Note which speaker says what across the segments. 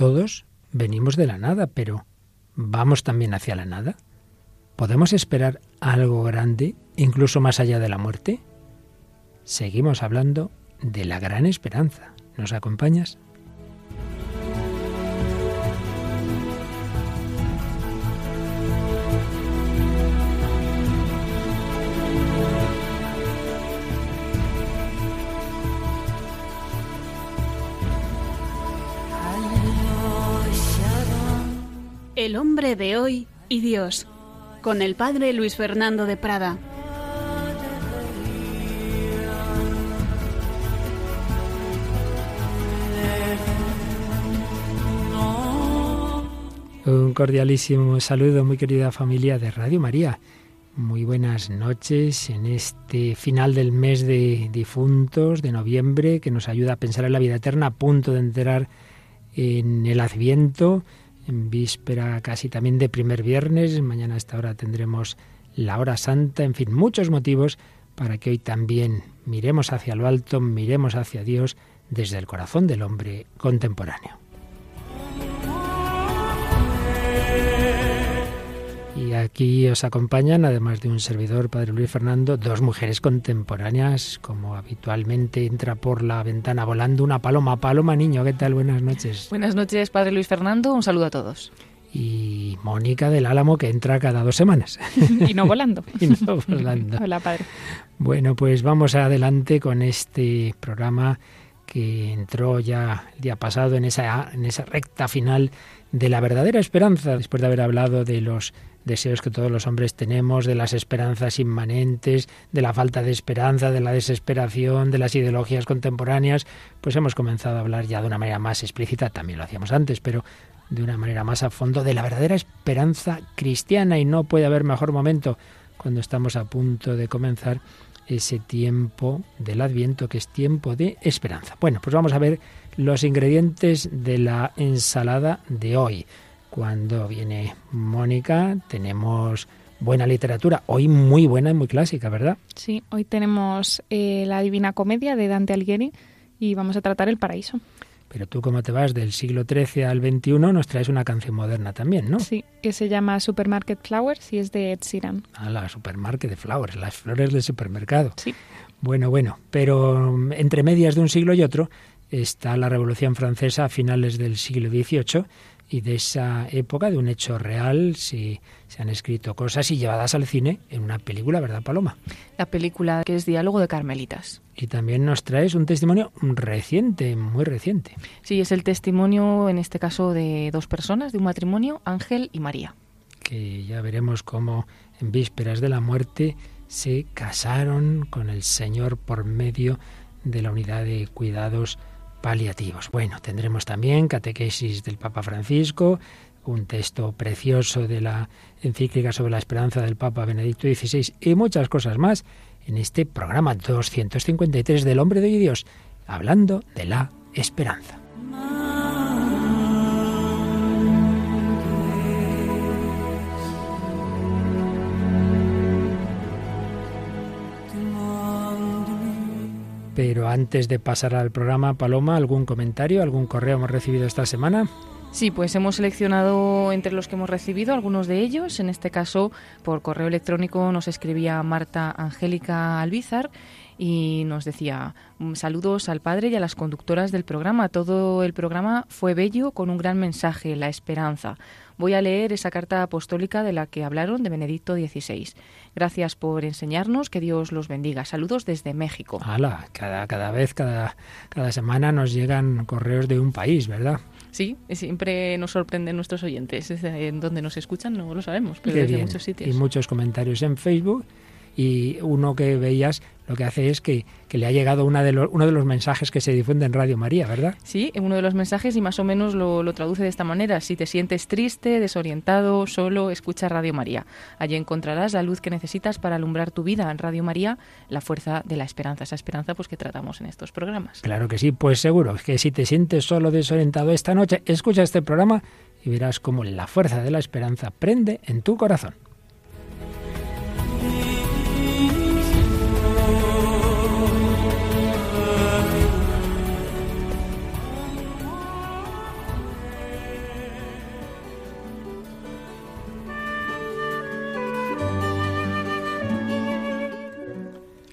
Speaker 1: todos venimos de la nada, pero ¿vamos también hacia la nada? ¿Podemos esperar algo grande, incluso más allá de la muerte? Seguimos hablando de la gran esperanza. ¿Nos acompañas?
Speaker 2: El hombre de hoy y Dios, con el padre Luis Fernando de Prada.
Speaker 1: Un cordialísimo saludo, muy querida familia de Radio María. Muy buenas noches en este final del mes de difuntos de noviembre que nos ayuda a pensar en la vida eterna, a punto de entrar en el Adviento en víspera casi también de primer viernes. Mañana a esta hora tendremos la hora santa, en fin, muchos motivos para que hoy también miremos hacia lo alto, miremos hacia Dios desde el corazón del hombre contemporáneo. Y aquí os acompañan, además de un servidor, Padre Luis Fernando, dos mujeres contemporáneas, como habitualmente entra por la ventana volando una paloma. Paloma, niño, ¿qué tal? Buenas noches.
Speaker 3: Buenas noches, Padre Luis Fernando. Un saludo a todos.
Speaker 1: Y Mónica del Álamo, que entra cada dos semanas.
Speaker 3: y no volando.
Speaker 1: y no volando.
Speaker 3: Hola, Padre.
Speaker 1: Bueno, pues vamos adelante con este programa que entró ya el día pasado en esa, en esa recta final de la verdadera esperanza, después de haber hablado de los deseos que todos los hombres tenemos, de las esperanzas inmanentes, de la falta de esperanza, de la desesperación, de las ideologías contemporáneas, pues hemos comenzado a hablar ya de una manera más explícita, también lo hacíamos antes, pero de una manera más a fondo de la verdadera esperanza cristiana y no puede haber mejor momento cuando estamos a punto de comenzar ese tiempo del Adviento que es tiempo de esperanza. Bueno, pues vamos a ver los ingredientes de la ensalada de hoy. Cuando viene Mónica tenemos buena literatura, hoy muy buena y muy clásica, ¿verdad?
Speaker 3: Sí, hoy tenemos eh, la Divina Comedia de Dante Alighieri y vamos a tratar el paraíso.
Speaker 1: Pero tú, como te vas del siglo XIII al XXI, nos traes una canción moderna también, ¿no?
Speaker 3: Sí, que se llama Supermarket Flowers y es de Ed Sheeran.
Speaker 1: Ah, la Supermarket de Flowers, las flores del supermercado.
Speaker 3: Sí.
Speaker 1: Bueno, bueno, pero mm, entre medias de un siglo y otro está la Revolución Francesa a finales del siglo XVIII y de esa época, de un hecho real, se, se han escrito cosas y llevadas al cine en una película, ¿verdad, Paloma?
Speaker 3: La película que es Diálogo de Carmelitas.
Speaker 1: Y también nos traes un testimonio reciente, muy reciente.
Speaker 3: Sí, es el testimonio, en este caso, de dos personas, de un matrimonio, Ángel y María.
Speaker 1: Que ya veremos cómo en vísperas de la muerte se casaron con el Señor por medio de la unidad de cuidados paliativos. Bueno, tendremos también catequesis del Papa Francisco, un texto precioso de la encíclica sobre la esperanza del Papa Benedicto XVI y muchas cosas más en este programa 253 del Hombre de Dios, hablando de la esperanza. Pero antes de pasar al programa, Paloma, ¿algún comentario, algún correo hemos recibido esta semana?
Speaker 3: Sí, pues hemos seleccionado entre los que hemos recibido algunos de ellos. En este caso, por correo electrónico nos escribía Marta Angélica Albizar y nos decía saludos al padre y a las conductoras del programa. Todo el programa fue bello con un gran mensaje, la esperanza. Voy a leer esa carta apostólica de la que hablaron de Benedicto XVI. Gracias por enseñarnos, que Dios los bendiga. Saludos desde México.
Speaker 1: Cada, cada vez, cada, cada semana nos llegan correos de un país, ¿verdad?
Speaker 3: Sí, siempre nos sorprenden nuestros oyentes. En donde nos escuchan no lo sabemos, pero desde muchos sitios.
Speaker 1: Y muchos comentarios en Facebook y uno que veías lo que hace es que, que le ha llegado una de uno de los mensajes que se difunde en Radio María, ¿verdad?
Speaker 3: Sí, uno de los mensajes y más o menos lo, lo, traduce de esta manera. Si te sientes triste, desorientado, solo, escucha Radio María. Allí encontrarás la luz que necesitas para alumbrar tu vida en Radio María, la fuerza de la esperanza, esa esperanza pues que tratamos en estos programas.
Speaker 1: Claro que sí, pues seguro que si te sientes solo, desorientado esta noche, escucha este programa y verás cómo la fuerza de la esperanza prende en tu corazón.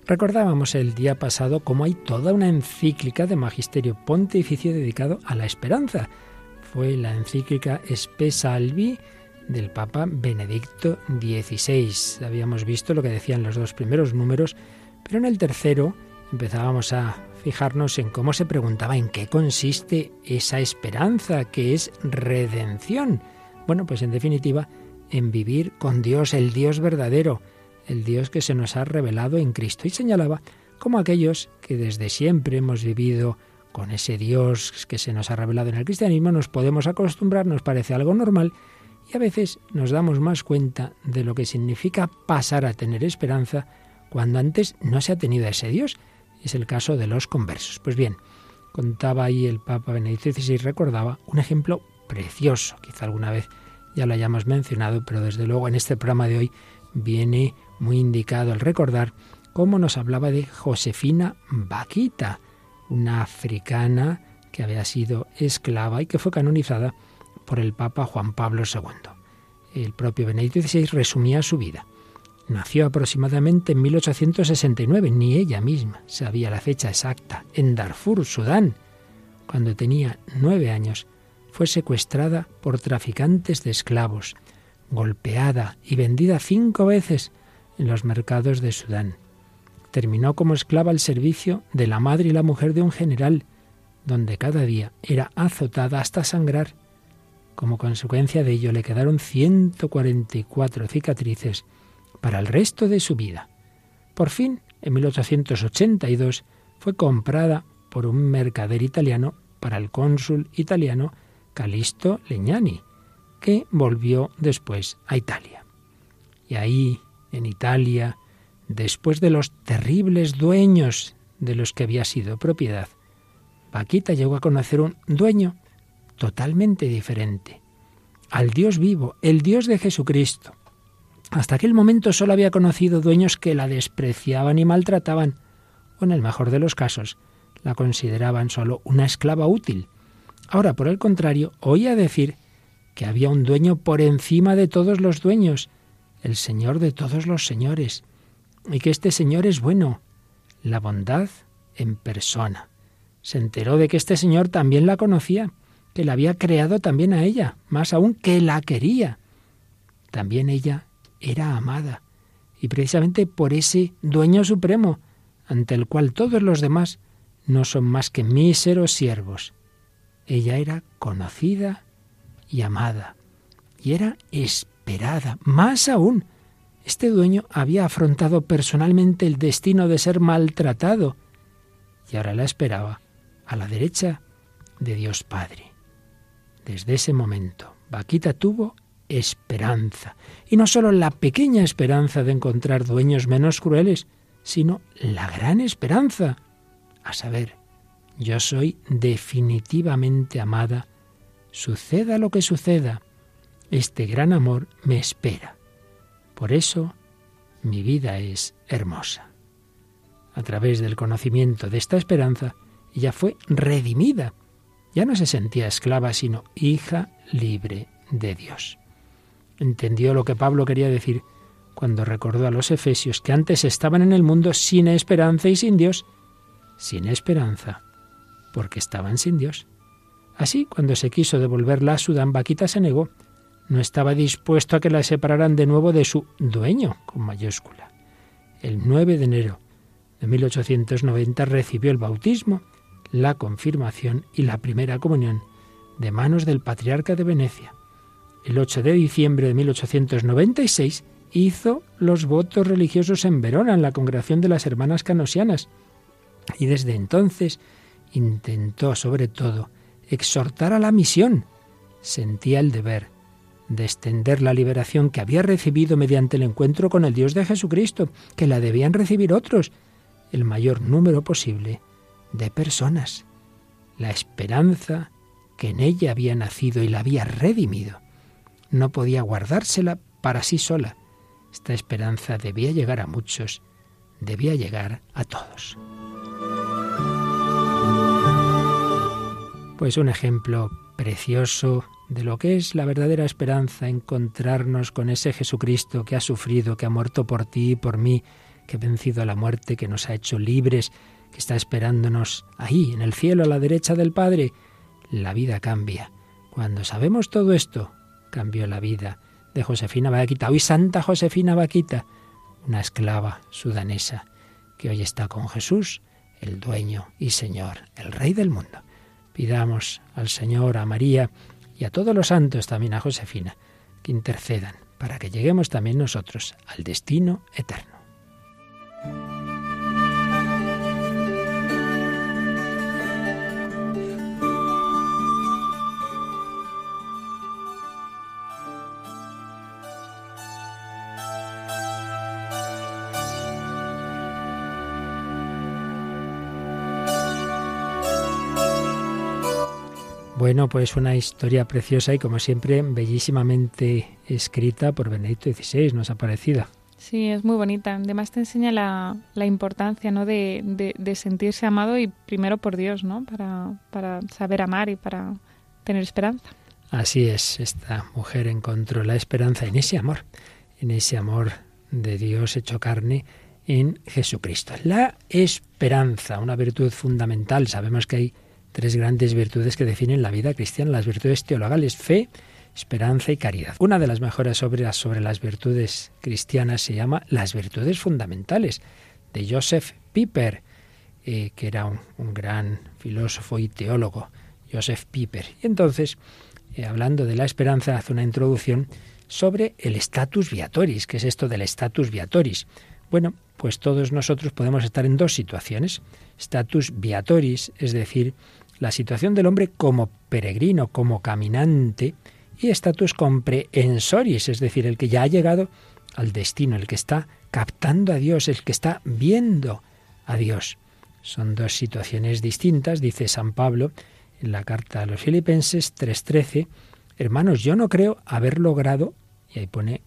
Speaker 1: Recordábamos el día pasado cómo hay toda una encíclica de Magisterio Pontificio dedicado a la esperanza. Fue la encíclica Spe Salvi del Papa Benedicto XVI. Habíamos visto lo que decían los dos primeros números, pero en el tercero empezábamos a fijarnos en cómo se preguntaba en qué consiste esa esperanza que es redención. Bueno, pues en definitiva, en vivir con Dios, el Dios verdadero, el Dios que se nos ha revelado en Cristo. Y señalaba como aquellos que desde siempre hemos vivido con ese Dios que se nos ha revelado en el cristianismo, nos podemos acostumbrar, nos parece algo normal, y a veces nos damos más cuenta de lo que significa pasar a tener esperanza cuando antes no se ha tenido ese Dios. Es el caso de los conversos. Pues bien, contaba ahí el Papa Benedicto XVI, recordaba un ejemplo precioso, quizá alguna vez ya lo hayamos mencionado, pero desde luego en este programa de hoy viene muy indicado el recordar cómo nos hablaba de Josefina Vaquita, una africana que había sido esclava y que fue canonizada por el Papa Juan Pablo II. El propio Benedicto XVI resumía su vida. Nació aproximadamente en 1869, ni ella misma sabía la fecha exacta, en Darfur, Sudán. Cuando tenía nueve años, fue secuestrada por traficantes de esclavos, golpeada y vendida cinco veces en los mercados de Sudán. Terminó como esclava al servicio de la madre y la mujer de un general, donde cada día era azotada hasta sangrar. Como consecuencia de ello le quedaron 144 cicatrices para el resto de su vida. Por fin, en 1882, fue comprada por un mercader italiano para el cónsul italiano Calisto Legnani, que volvió después a Italia. Y ahí, en Italia, después de los terribles dueños de los que había sido propiedad, Paquita llegó a conocer un dueño totalmente diferente, al Dios vivo, el Dios de Jesucristo. Hasta aquel momento solo había conocido dueños que la despreciaban y maltrataban, o en el mejor de los casos, la consideraban solo una esclava útil. Ahora, por el contrario, oía decir que había un dueño por encima de todos los dueños, el Señor de todos los señores, y que este Señor es bueno, la bondad en persona. Se enteró de que este Señor también la conocía, que la había creado también a ella, más aún que la quería. También ella era amada, y precisamente por ese dueño supremo, ante el cual todos los demás no son más que míseros siervos. Ella era conocida y amada, y era más aún. Este dueño había afrontado personalmente el destino de ser maltratado, y ahora la esperaba a la derecha de Dios Padre. Desde ese momento, Vaquita tuvo esperanza. Y no solo la pequeña esperanza de encontrar dueños menos crueles, sino la gran esperanza, a saber, yo soy definitivamente amada, suceda lo que suceda, este gran amor me espera. Por eso mi vida es hermosa. A través del conocimiento de esta esperanza, ella fue redimida ya no se sentía esclava, sino hija libre de Dios. Entendió lo que Pablo quería decir cuando recordó a los efesios que antes estaban en el mundo sin esperanza y sin Dios. Sin esperanza, porque estaban sin Dios. Así, cuando se quiso devolverla a Sudán, Vaquita se negó. No estaba dispuesto a que la separaran de nuevo de su dueño, con mayúscula. El 9 de enero de 1890 recibió el bautismo la confirmación y la primera comunión de manos del patriarca de Venecia. El 8 de diciembre de 1896 hizo los votos religiosos en Verona, en la congregación de las hermanas canosianas, y desde entonces intentó sobre todo exhortar a la misión. Sentía el deber de extender la liberación que había recibido mediante el encuentro con el Dios de Jesucristo, que la debían recibir otros, el mayor número posible de personas. La esperanza que en ella había nacido y la había redimido no podía guardársela para sí sola. Esta esperanza debía llegar a muchos, debía llegar a todos. Pues un ejemplo precioso de lo que es la verdadera esperanza, encontrarnos con ese Jesucristo que ha sufrido, que ha muerto por ti y por mí, que ha vencido la muerte, que nos ha hecho libres, que está esperándonos ahí, en el cielo, a la derecha del Padre. La vida cambia. Cuando sabemos todo esto, cambió la vida de Josefina Vaquita. Hoy Santa Josefina Vaquita, una esclava sudanesa que hoy está con Jesús, el dueño y Señor, el Rey del mundo. Pidamos al Señor, a María y a todos los santos, también a Josefina, que intercedan para que lleguemos también nosotros al destino eterno. Bueno, pues una historia preciosa y como siempre bellísimamente escrita por Benedicto XVI, nos ha parecido.
Speaker 3: Sí, es muy bonita. Además te enseña la, importancia ¿no? De, sentirse amado y primero por Dios, ¿no? Para, para saber amar y para tener esperanza.
Speaker 1: Así es, esta mujer encontró la esperanza en ese amor, en ese amor de Dios hecho carne en Jesucristo. La esperanza, una virtud fundamental. Sabemos que hay tres grandes virtudes que definen la vida cristiana, las virtudes teologales, fe, esperanza y caridad. Una de las mejores obras sobre las virtudes cristianas se llama Las virtudes fundamentales, de Joseph Piper, eh, que era un, gran filósofo y teólogo, Joseph Piper. Y entonces, eh, hablando de la esperanza, hace una introducción sobre el status viatoris. ¿Qué es esto del status viatoris? Bueno, pues todos nosotros podemos estar en dos situaciones. Status viatoris, es decir, la situación del hombre como peregrino, como caminante, y status comprehensoris, es decir, el que ya ha llegado al destino, el que está captando a Dios, el que está viendo a Dios. Son dos situaciones distintas, dice San Pablo en la carta a los Filipenses 3:13, hermanos, yo no creo haber logrado, y ahí pone,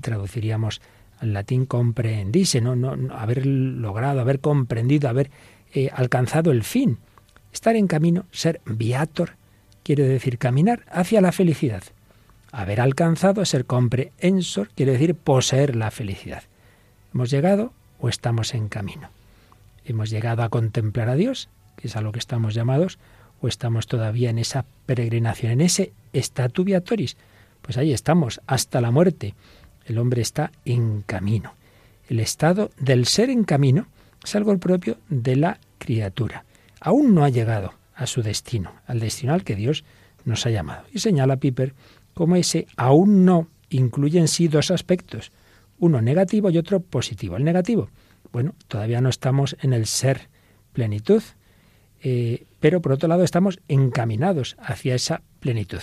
Speaker 1: traduciríamos al latín comprendise, no, no, haber logrado, haber comprendido, haber eh, alcanzado el fin. Estar en camino, ser viator, quiere decir caminar hacia la felicidad. Haber alcanzado, ser comprehensor, quiere decir poseer la felicidad. ¿Hemos llegado o estamos en camino? ¿Hemos llegado a contemplar a Dios, que es a lo que estamos llamados, o estamos todavía en esa peregrinación, en ese statu viatoris? Pues ahí estamos, hasta la muerte. El hombre está en camino. El estado del ser en camino es algo propio de la criatura aún no ha llegado a su destino, al destino al que Dios nos ha llamado. Y señala Piper cómo ese aún no incluye en sí dos aspectos, uno negativo y otro positivo. El negativo, bueno, todavía no estamos en el ser plenitud, eh, pero por otro lado estamos encaminados hacia esa plenitud.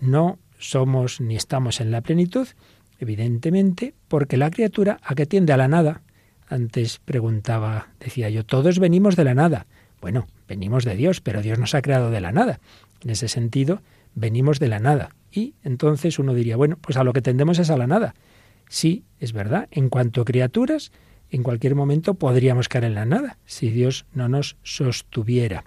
Speaker 1: No somos ni estamos en la plenitud, evidentemente, porque la criatura a que tiende a la nada. Antes preguntaba, decía yo, todos venimos de la nada. Bueno, venimos de Dios, pero Dios nos ha creado de la nada. En ese sentido, venimos de la nada. Y entonces uno diría, bueno, pues a lo que tendemos es a la nada. Sí, es verdad, en cuanto a criaturas, en cualquier momento podríamos caer en la nada, si Dios no nos sostuviera.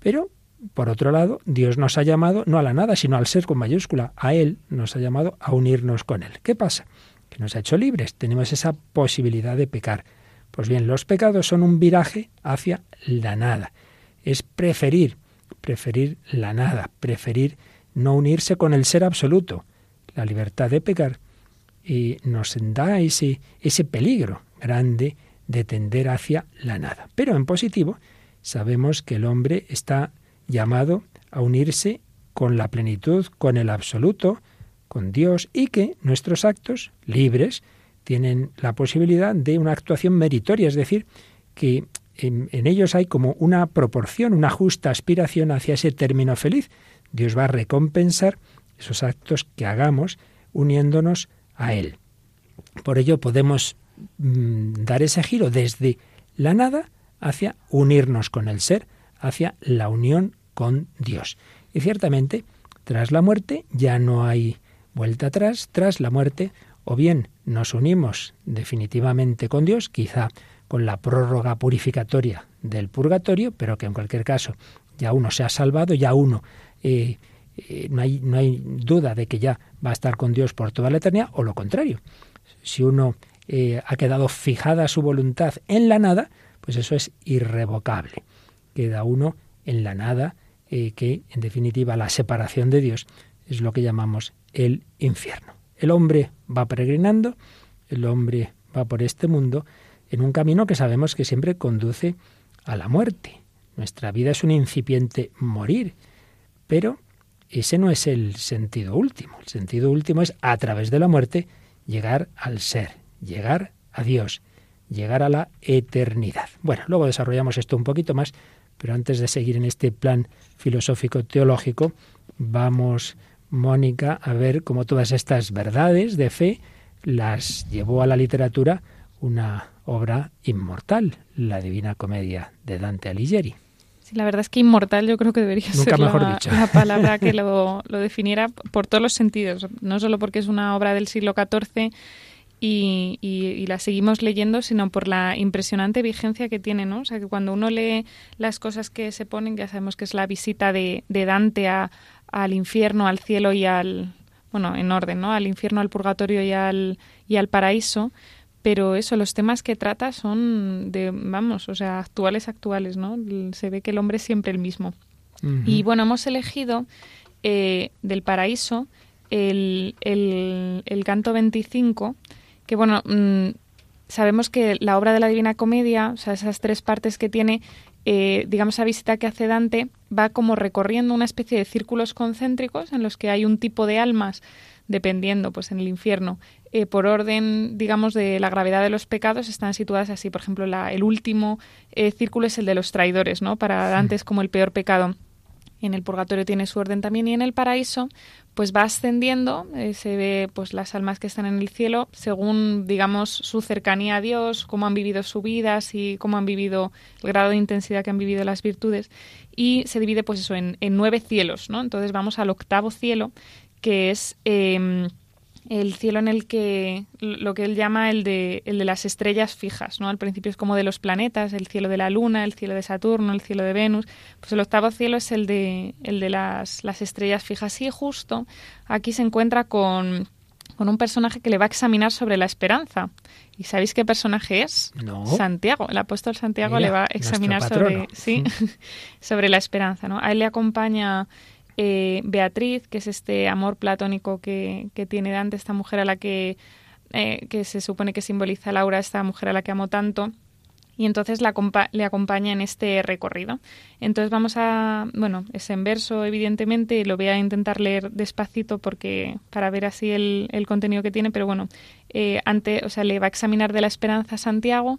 Speaker 1: Pero, por otro lado, Dios nos ha llamado no a la nada, sino al ser con mayúscula. A Él nos ha llamado a unirnos con Él. ¿Qué pasa? Que nos ha hecho libres, tenemos esa posibilidad de pecar. Pues bien, los pecados son un viraje hacia la nada. Es preferir, preferir la nada, preferir no unirse con el ser absoluto. La libertad de pecar y nos da ese, ese peligro grande de tender hacia la nada. Pero en positivo, sabemos que el hombre está llamado a unirse con la plenitud, con el absoluto, con Dios, y que nuestros actos libres tienen la posibilidad de una actuación meritoria, es decir, que en, ellos hay como una proporción, una justa aspiración hacia ese término feliz. Dios va a recompensar esos actos que hagamos uniéndonos a Él. Por ello podemos mm, dar ese giro desde la nada hacia unirnos con el ser, hacia la unión con Dios. Y ciertamente, tras la muerte ya no hay vuelta atrás, tras la muerte o bien nos unimos definitivamente con Dios, quizá con la prórroga purificatoria del purgatorio, pero que en cualquier caso ya uno se ha salvado, ya uno eh, eh, no, hay, no hay duda de que ya va a estar con Dios por toda la eternidad, o lo contrario. Si uno eh, ha quedado fijada su voluntad en la nada, pues eso es irrevocable. Queda uno en la nada, que en definitiva la separación de Dios es lo que llamamos el infierno. El hombre va peregrinando, el hombre va por este mundo en un camino que sabemos que siempre conduce a la muerte. Nuestra vida es un incipiente morir, pero ese no es el sentido último. El sentido último es a través de la muerte llegar al ser, llegar a Dios, llegar a la eternidad. Bueno, luego desarrollamos esto un poquito más, pero antes de seguir en este plan filosófico teológico, vamos, Mónica, a ver cómo todas estas verdades de fe las llevó a la literatura una obra inmortal, la Divina Comedia de Dante Alighieri.
Speaker 4: Sí, la verdad es que inmortal yo creo que debería ser la, palabra que lo, lo, definiera por todos los sentidos, no solo porque es una obra del siglo XIV y, y, la seguimos leyendo, sino por la impresionante vigencia que tiene, ¿no? O sea, que cuando uno lee las cosas que se ponen, ya sabemos que es la visita de, de Dante a, al infierno, al cielo y al, bueno, en orden, ¿no? Al infierno, al purgatorio y al, y al paraíso, pero eso, los temas que trata son de, vamos, o sea, actuales, actuales, ¿no? Se ve que el hombre es siempre el mismo. Y bueno, hemos elegido eh, del paraíso el, el, el, canto 25, que bueno, mm, sabemos que la obra de la Divina Comedia, o sea, esas tres partes que tiene, eh, digamos, esa visita que hace Dante, va como recorriendo una especie de círculos concéntricos en los que hay un tipo de almas dependiendo, pues en el infierno, eh, por orden, digamos, de la gravedad de los pecados, están situadas así. Por ejemplo, la, el último eh, círculo es el de los traidores, ¿no? Para Dante es como el peor pecado. En el purgatorio tiene su orden también y en el paraíso, pues va ascendiendo, eh, se ve pues las almas que están en el cielo según, digamos, su cercanía a Dios, cómo han vivido su vida, y cómo han vivido el grado de intensidad que han vivido las virtudes y se divide pues eso en, en nueve cielos, ¿no? Entonces vamos al octavo cielo que es em, el cielo en el que lo que él llama el de, el de las estrellas fijas, ¿no? Al principio es como de los planetas, el cielo de la Luna, el cielo de Saturno, el cielo de Venus. Pues el octavo cielo es el de, el de las, las estrellas fijas. Y justo aquí se encuentra con, con un personaje que le va a examinar sobre la esperanza. ¿Y sabéis qué personaje es?
Speaker 1: No.
Speaker 4: Santiago. El apóstol Santiago le va a examinar sobre, sí, sobre la esperanza. ¿no? A él le acompaña eh, Beatriz, que es este amor platónico que, que, tiene Dante, esta mujer a la que, eh, que se supone que simboliza Laura, esta mujer a la que amo tanto, y entonces la, le acompaña en este recorrido. Entonces vamos a, bueno, es en verso evidentemente, lo voy a intentar leer despacito porque para ver así el, el contenido que tiene, pero bueno, eh, ante, o sea, le va a examinar de la esperanza a Santiago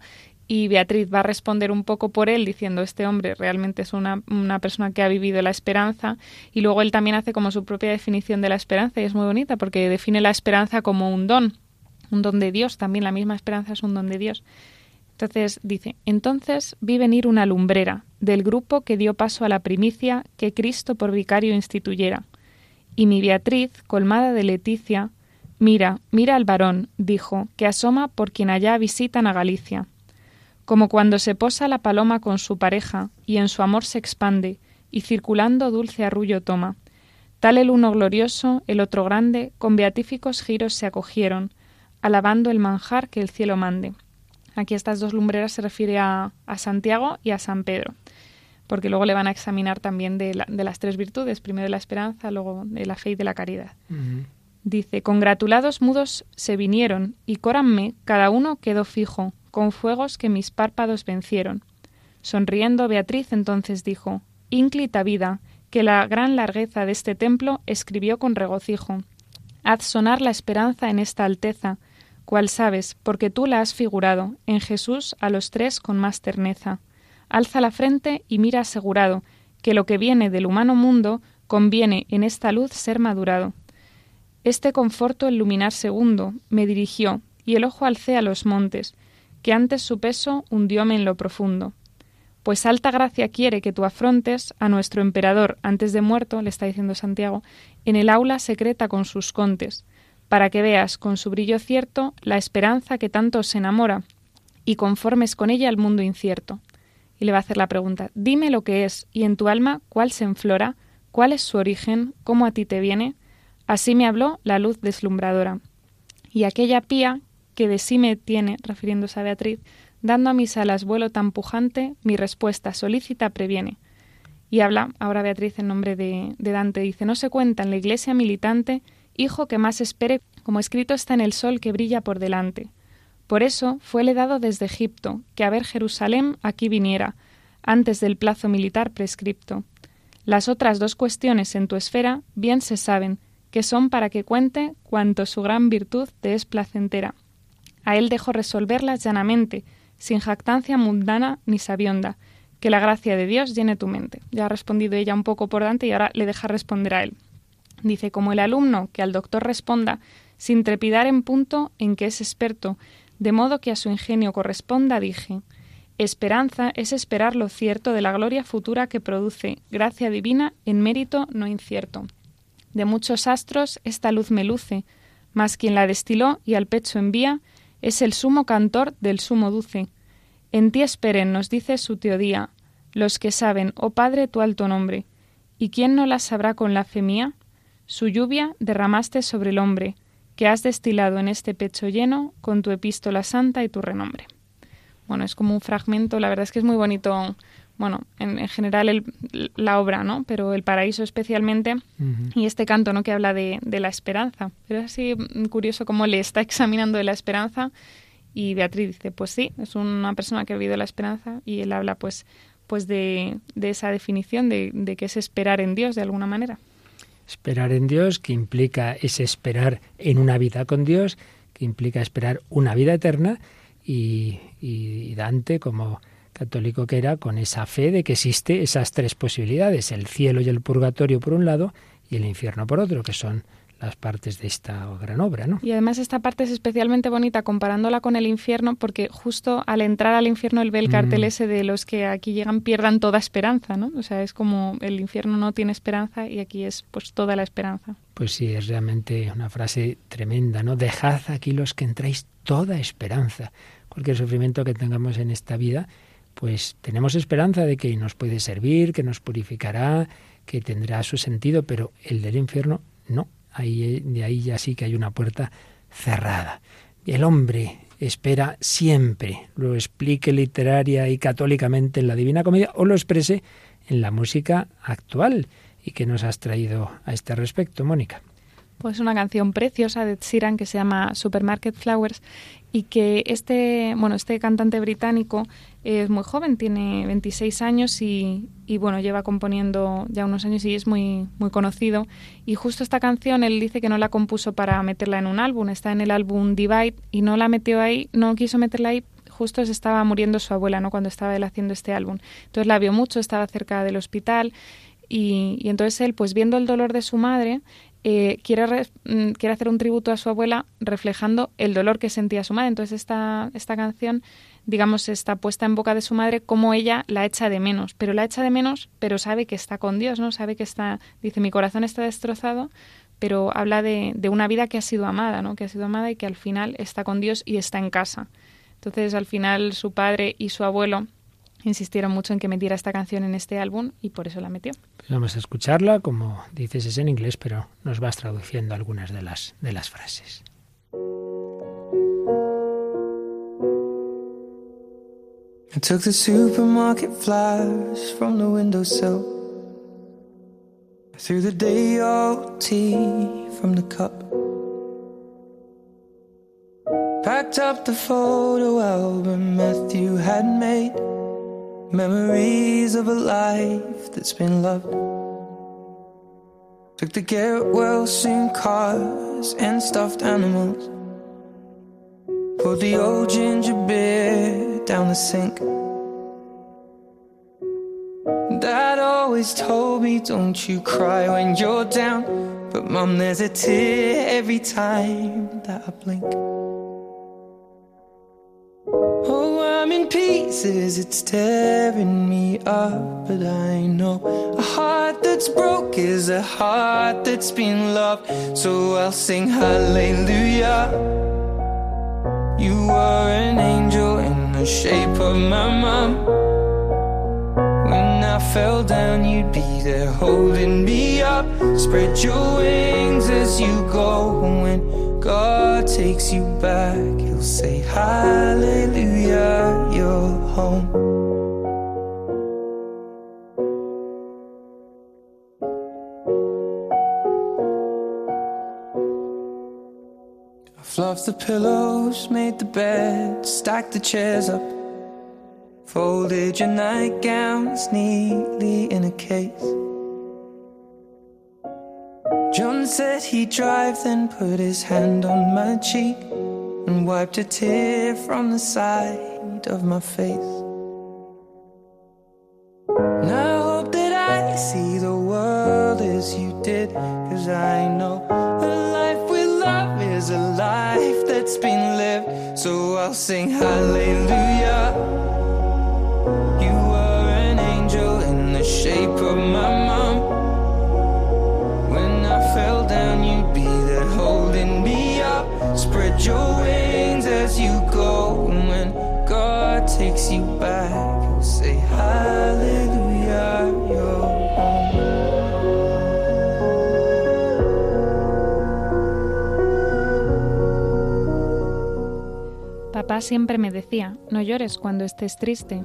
Speaker 4: y Beatriz va a responder un poco por él diciendo este hombre realmente es una, una, persona que ha vivido la esperanza y luego él también hace como su propia definición de la esperanza y es muy bonita porque define la esperanza como un don, un don de Dios, también la misma esperanza es un don de Dios. Entonces dice, entonces vi venir una lumbrera del grupo que dio paso a la primicia que Cristo por vicario instituyera. Y mi Beatriz, colmada de leticia, mira, mira al varón, dijo, que asoma por quien allá visitan a Galicia como cuando se posa la paloma con su pareja y en su amor se expande y circulando dulce arrullo toma. Tal el uno glorioso, el otro grande, con beatíficos giros se acogieron, alabando el manjar que el cielo mande. Aquí estas dos lumbreras se refiere a, Santiago y a San Pedro, porque luego le van a examinar también de, las tres virtudes, primero de la esperanza, luego de la fe y de la caridad. Dice, congratulados mudos se vinieron, y córanme, cada uno quedó fijo, con fuegos que mis párpados vencieron. Sonriendo, Beatriz entonces dijo Ínclita vida, que la gran largueza de este templo escribió con regocijo. Haz sonar la esperanza en esta alteza, cual sabes, porque tú la has figurado, en Jesús a los tres con más terneza. Alza la frente y mira asegurado, que lo que viene del humano mundo conviene en esta luz ser madurado. Este conforto el luminar segundo me dirigió, y el ojo alcé a los montes, que antes su peso hundióme en lo profundo. Pues alta gracia quiere que tú afrontes a nuestro emperador antes de muerto, le está diciendo Santiago, en el aula secreta con sus contes, para que veas con su brillo cierto la esperanza que tanto se enamora y conformes con ella al mundo incierto. Y le va a hacer la pregunta, dime lo que es, y en tu alma cuál se enflora, cuál es su origen, cómo a ti te viene. Así me habló la luz deslumbradora. Y aquella pía que de sí me tiene, refiriéndose a Beatriz, dando a mis alas vuelo tan pujante, mi respuesta solícita previene. Y habla ahora Beatriz en nombre de, de Dante, dice, no se cuenta en la iglesia militante, hijo que más espere, como escrito está en el sol que brilla por delante. Por eso fuele dado desde Egipto, que a ver Jerusalén aquí viniera, antes del plazo militar prescripto. Las otras dos cuestiones en tu esfera bien se saben, que son para que cuente cuanto su gran virtud te es placentera. A él dejo resolverlas llanamente, sin jactancia mundana ni sabionda, que la gracia de Dios llene tu mente. Ya ha respondido ella un poco por Dante y ahora le deja responder a él. Dice, como el alumno que al doctor responda, sin trepidar en punto en que es experto, de modo que a su ingenio corresponda, dije, Esperanza es esperar lo cierto de la gloria futura que produce gracia divina en mérito no incierto. De muchos astros esta luz me luce, mas quien la destiló y al pecho envía es el sumo cantor del sumo dulce. En ti esperen, nos dice su teodía, los que saben, oh Padre, tu alto nombre. ¿Y quién no la sabrá con la fe mía? Su lluvia derramaste sobre el hombre, que has destilado en este pecho lleno con tu epístola santa y tu renombre. Bueno, es como un fragmento, la verdad es que es muy bonito bueno, en, general el, la obra, ¿no? Pero el paraíso especialmente y este canto, ¿no? Que habla de, de, la esperanza. Pero es así curioso cómo le está examinando de la esperanza y Beatriz dice, pues sí, es una persona que ha vivido la esperanza y él habla pues, pues de, de esa definición de, de que es esperar en Dios de alguna manera.
Speaker 1: Esperar en Dios, que implica ese esperar en una vida con Dios, que implica esperar una vida eterna y, y Dante como católico que era, con esa fe de que existe esas tres posibilidades, el cielo y el purgatorio por un lado y el infierno por otro, que son las partes de esta gran obra, ¿no?
Speaker 4: Y además esta parte es especialmente bonita comparándola con el infierno porque justo al entrar al infierno él ve el cartel mm. ese de los que aquí llegan pierdan toda esperanza, ¿no? O sea, es como el infierno no tiene esperanza y aquí es pues toda la esperanza.
Speaker 1: Pues sí, es realmente una frase tremenda, ¿no? Dejad aquí los que entráis toda esperanza. Cualquier sufrimiento que tengamos en esta vida, pues tenemos esperanza de que nos puede servir, que nos purificará, que tendrá su sentido, pero el del infierno no. Ahí, de ahí ya sí que hay una puerta cerrada. El hombre espera siempre, lo explique literaria y católicamente en la Divina Comedia o lo exprese en la música actual. ¿Y qué nos has traído a este respecto, Mónica?
Speaker 4: Pues una canción preciosa de Sheeran que se llama Supermarket Flowers y que este, bueno, este cantante británico es muy joven, tiene 26 años y, y, bueno, lleva componiendo ya unos años y es muy, muy conocido. Y justo esta canción él dice que no la compuso para meterla en un álbum, está en el álbum Divide y no la metió ahí, no quiso meterla ahí justo se estaba muriendo su abuela, ¿no? Cuando estaba él haciendo este álbum. Entonces la vio mucho, estaba cerca del hospital y, y entonces él, pues viendo el dolor de su madre, eh, quiere, mm, quiere, hacer un tributo a su abuela reflejando el dolor que sentía su madre. Entonces esta, esta canción, digamos, está puesta en boca de su madre como ella la echa de menos, pero la echa de menos, pero sabe que está con Dios, ¿no? Sabe que está, dice, mi corazón está destrozado, pero habla de, de una vida que ha sido amada, ¿no? Que ha sido amada y que al final está con Dios y está en casa. Entonces al final su padre y su abuelo insistieron mucho en que metiera esta canción en este álbum y por eso la metió.
Speaker 1: Pues vamos a escucharla, como dices es en inglés, pero nos vas traduciendo algunas de las, de las frases. I took the supermarket flyers from the windowsill. Through the day old tea from the cup. Packed up the photo album Matthew had made. Memories of a life that's been loved. Took the get well soon cars and stuffed animals. Poured the old ginger beer down the sink. Dad always told me, don't you cry when you're down. But mum, there's a tear every time that I blink. Pieces, it's tearing me up. But I know a heart that's broke is a heart that's been loved. So I'll sing hallelujah. You were an angel in the shape of my mom. When I fell down, you'd be there holding me up. Spread your wings as you go when God
Speaker 5: takes you back, he'll say, Hallelujah, you're home. I fluffed the pillows, made the bed, stacked the chairs up, folded your nightgowns neatly in a case. John said he'd drive, then put his hand on my cheek and wiped a tear from the side of my face. And I hope that I see the world as you did, cause I know a life with love is a life that's been lived. So I'll sing hallelujah. You were an angel in the shape of my mom. When I fell down, you'd be there holding me up. Spread your wings as you go.
Speaker 4: Papá siempre me decía, no llores cuando estés triste.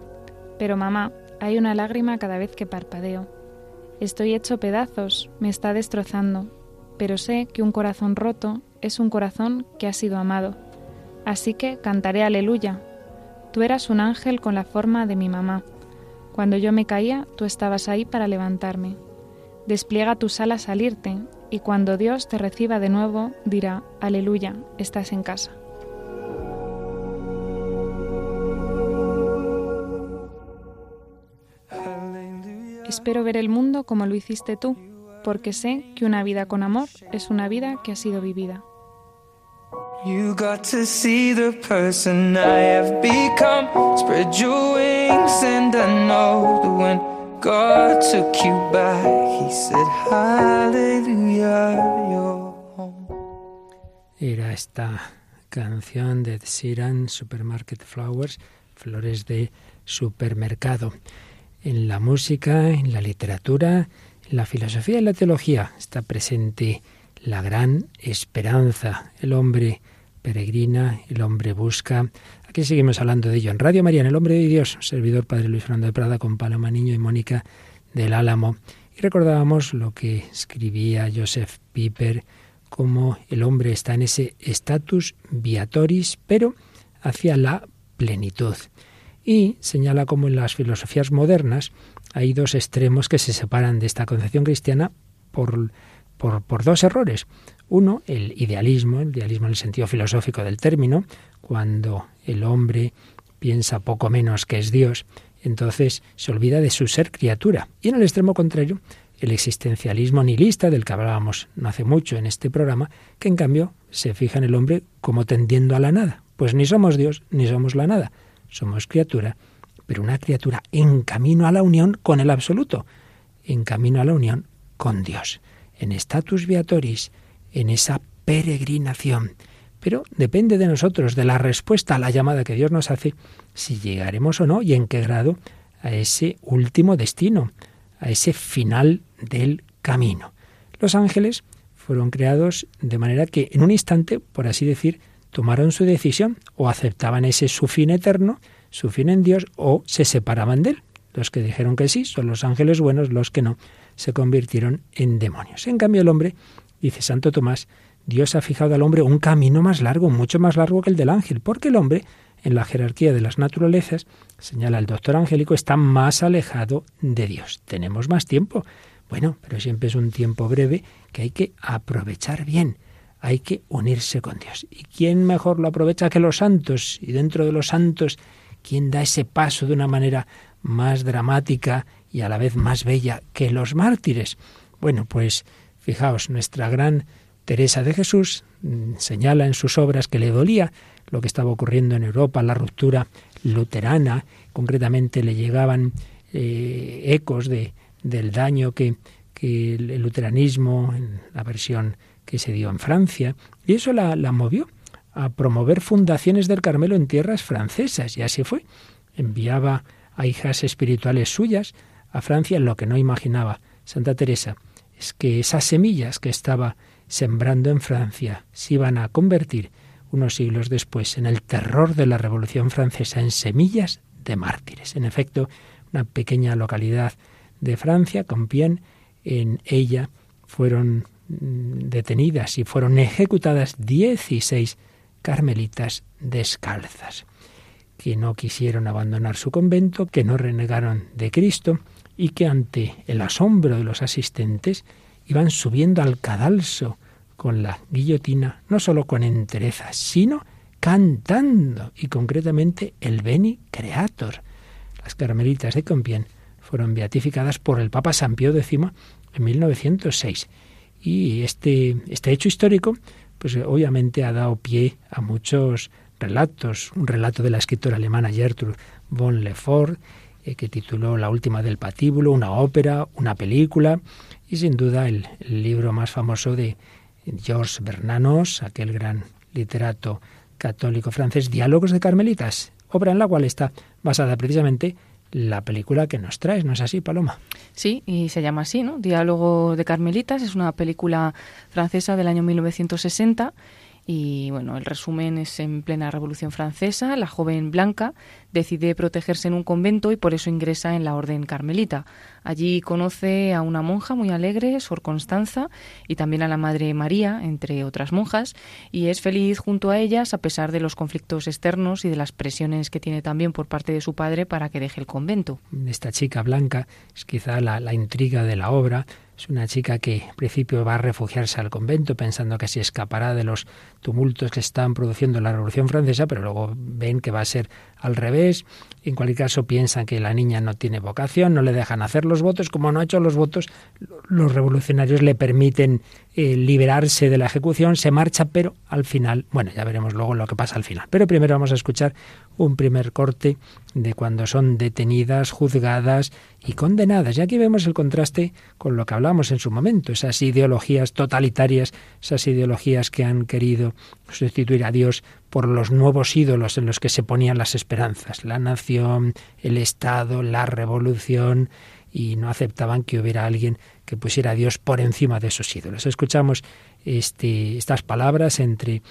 Speaker 4: Pero mamá, hay una lágrima cada vez que parpadeo. Estoy hecho pedazos, me está destrozando, pero sé que un corazón roto es un corazón que ha sido amado. Así que cantaré aleluya. Tú eras un ángel con la forma de mi mamá. Cuando yo me caía, tú estabas ahí para levantarme. Despliega tus alas al irte, y cuando Dios te reciba de nuevo, dirá, aleluya, estás en casa. Espero ver el mundo como lo hiciste tú, porque sé que una vida con amor es una vida que ha sido vivida.
Speaker 5: You got to see the person I have become. Spread your wings, and I know that when God took you back, He said, Hallelujah, you're home.
Speaker 1: Era esta canción de Sheeran, Supermarket Flowers, flores de supermercado. En la música, en la literatura, en la filosofía y la teología está presente la gran esperanza. El hombre peregrina, el hombre busca. Aquí seguimos hablando de ello en Radio María, en El Hombre de Dios, servidor Padre Luis Fernando de Prada con Paloma Niño y Mónica del Álamo. Y recordábamos lo que escribía Joseph Piper, como el hombre está en ese status viatoris, pero hacia la plenitud. Y señala como en las filosofías modernas hay dos extremos que se separan de esta concepción cristiana por, por, dos errores. Uno, el idealismo, el idealismo en el sentido filosófico del término, cuando el hombre piensa poco menos que es Dios, entonces se olvida de su ser criatura. Y en el extremo contrario, el existencialismo nihilista del que hablábamos no hace mucho en este programa, que en cambio se fija en el hombre como tendiendo a la nada. Pues ni somos Dios ni somos la nada, somos criatura, pero una criatura en camino a la unión con el absoluto, en camino a la unión con Dios, en status viatoris, en esa peregrinación. Pero depende de nosotros, de la respuesta a la llamada que Dios nos hace, si llegaremos o no y en qué grado a ese último destino, a ese final del camino. Los ángeles fueron creados de manera que en un instante, por así decir, tomaron su decisión o aceptaban ese su fin eterno, su fin en Dios, o se separaban de él. Los que dijeron que sí son los ángeles buenos, los que no se convirtieron en demonios. En cambio el hombre Dice Santo Tomás, Dios ha fijado al hombre un camino más largo, mucho más largo que el del ángel, porque el hombre, en la jerarquía de las naturalezas, señala el doctor Angélico, está más alejado de Dios. Tenemos más tiempo. Bueno, pero siempre es un tiempo breve que hay que aprovechar bien. Hay que unirse con Dios. ¿Y quién mejor lo aprovecha que los santos? Y dentro de los santos, ¿quién da ese paso de una manera más dramática y a la vez más bella que los mártires? Bueno, pues Fijaos, nuestra gran Teresa de Jesús mm, señala en sus obras que le dolía lo que estaba ocurriendo en Europa, la ruptura luterana, concretamente le llegaban eh, ecos de, del daño que, que, el luteranismo, la versión que se dio en Francia, y eso la, la movió a promover fundaciones del Carmelo en tierras francesas, y así fue. Enviaba a hijas espirituales suyas a Francia lo que no imaginaba Santa Teresa es que esas semillas que estaba sembrando en Francia se iban a convertir unos siglos después, en el terror de la Revolución Francesa, en Semillas de Mártires. En efecto, una pequeña localidad de Francia, Compiègne, en ella fueron mm, detenidas y fueron ejecutadas 16 carmelitas descalzas, que no quisieron abandonar su convento, que no renegaron de Cristo y que ante el asombro de los asistentes iban subiendo al cadalso con la guillotina, no solo con entereza, sino cantando, y concretamente el Beni Creator. Las carmelitas de Compiègne fueron beatificadas por el Papa San Pío X en 1906. Y este, este hecho histórico, pues obviamente ha dado pie a muchos relatos. Un relato de la escritora alemana Gertrude von Lefort, eh, que tituló La última del patíbulo, una ópera, una película, y sin duda el, el libro más famoso de Georges Bernanos, aquel gran literato católico francés, Diálogos de Carmelitas, obra en la cual está basada precisamente la película que nos traes, ¿no es así, Paloma?
Speaker 3: Sí, y se llama así, ¿no? Diálogo de Carmelitas, es una película francesa del año 1960 y bueno, el resumen es en plena Revolución Francesa, la joven Blanca decide protegerse en un convento y por eso ingresa en la orden carmelita. Allí conoce a una monja muy alegre, Sor Constanza, y también a la Madre María, entre otras monjas, y es feliz junto a ellas a pesar de los conflictos externos y de las presiones que tiene también por parte de su padre para que deje el convento.
Speaker 1: Esta chica blanca es quizá la, la intriga de la obra, es una chica que en principio va a refugiarse al convento pensando que se escapará de los tumultos que están produciendo la Revolución Francesa, pero luego ven que va a ser al revés. En cualquier caso piensan que la niña no tiene vocación, no le dejan hacer los votos. Como no ha hecho los votos, los revolucionarios le permiten eh, liberarse de la ejecución, se marcha, pero al final, bueno, ya veremos luego lo que pasa al final. Pero primero vamos a escuchar un primer corte de cuando son detenidas, juzgadas y condenadas. Y aquí vemos el contraste con lo que hablamos en su momento, esas ideologías totalitarias, esas ideologías que han querido sustituir a Dios por los nuevos ídolos en los que se ponían las esperanzas, la nación, el Estado, la revolución, y no aceptaban que hubiera alguien que pusiera a Dios por encima de esos ídolos. Escuchamos este, estas palabras entre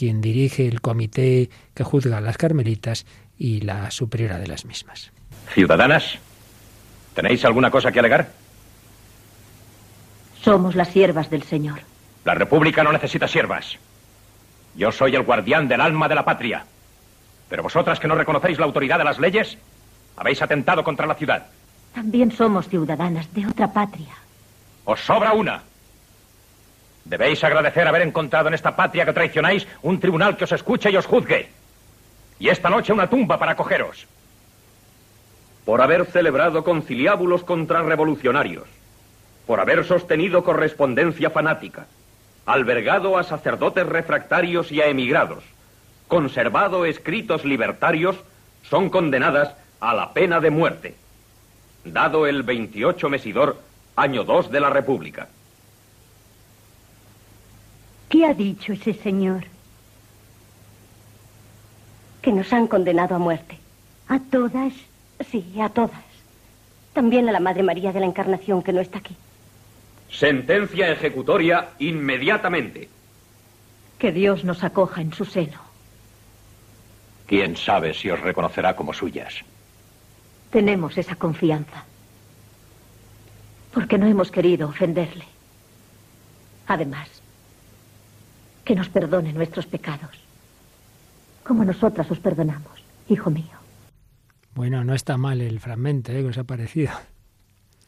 Speaker 1: quien dirige el comité que juzga a las carmelitas y la superiora de las mismas.
Speaker 6: Ciudadanas, ¿tenéis alguna cosa que alegar?
Speaker 7: Somos las siervas del Señor.
Speaker 6: La República no necesita siervas. Yo soy el guardián del alma de la patria. Pero vosotras que no reconocéis la autoridad de las leyes, habéis atentado contra la ciudad.
Speaker 7: También somos ciudadanas de otra patria.
Speaker 6: Os sobra una. Debéis agradecer haber encontrado en esta patria que traicionáis un tribunal que os escuche y os juzgue. Y esta noche una tumba para acogeros.
Speaker 8: Por haber celebrado conciliábulos contra revolucionarios. Por haber sostenido correspondencia fanática. Albergado a sacerdotes refractarios y a emigrados. Conservado escritos libertarios. Son condenadas a la pena de muerte. Dado el 28 Mesidor, año 2 de la República.
Speaker 7: ¿Qué ha dicho ese señor? Que nos han condenado a muerte. ¿A todas? Sí, a todas. También a la Madre María de la Encarnación, que no está aquí.
Speaker 8: Sentencia ejecutoria inmediatamente.
Speaker 7: Que Dios nos acoja en su seno.
Speaker 6: ¿Quién sabe si os reconocerá como suyas?
Speaker 7: Tenemos esa confianza. Porque no hemos querido ofenderle. Además, que nos perdone nuestros pecados. Como nosotras os perdonamos, hijo mío.
Speaker 1: Bueno, no está mal el fragmento, ¿eh? que os ha parecido.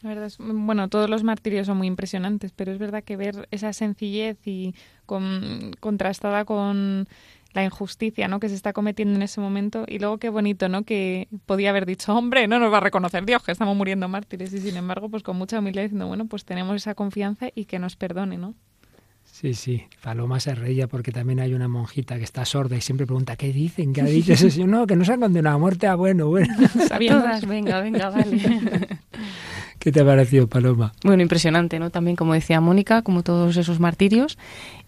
Speaker 4: La verdad es, bueno, todos los martirios son muy impresionantes, pero es verdad que ver esa sencillez y con, contrastada con la injusticia ¿no? que se está cometiendo en ese momento y luego qué bonito no que podía haber dicho hombre no nos va a reconocer Dios que estamos muriendo mártires y sin embargo pues con mucha humildad diciendo bueno pues tenemos esa confianza y que nos perdone no
Speaker 1: Sí, sí, Paloma se reía porque también hay una monjita que está sorda y siempre pregunta, ¿qué dicen? ¿Qué ha dicho ese señor? No, que no se han condenado a muerte. Ah, bueno, bueno.
Speaker 3: Todas, venga, venga, vale.
Speaker 1: ¿Qué te ha parecido, Paloma?
Speaker 3: Bueno, impresionante, ¿no? También, como decía Mónica, como todos esos martirios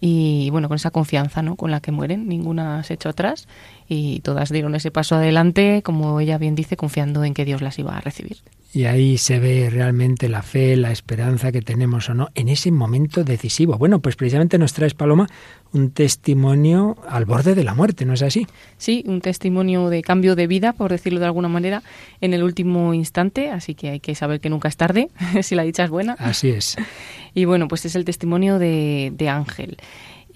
Speaker 3: y, bueno, con esa confianza, ¿no? Con la que mueren, ninguna se echó atrás y todas dieron ese paso adelante, como ella bien dice, confiando en que Dios las iba a recibir.
Speaker 1: Y ahí se ve realmente la fe, la esperanza que tenemos o no en ese momento decisivo. Bueno, pues precisamente nos traes, Paloma, un testimonio al borde de la muerte, ¿no es así?
Speaker 3: Sí, un testimonio de cambio de vida, por decirlo de alguna manera, en el último instante, así que hay que saber que nunca es tarde, si la dicha es buena.
Speaker 1: Así es.
Speaker 3: Y bueno, pues es el testimonio de, de Ángel.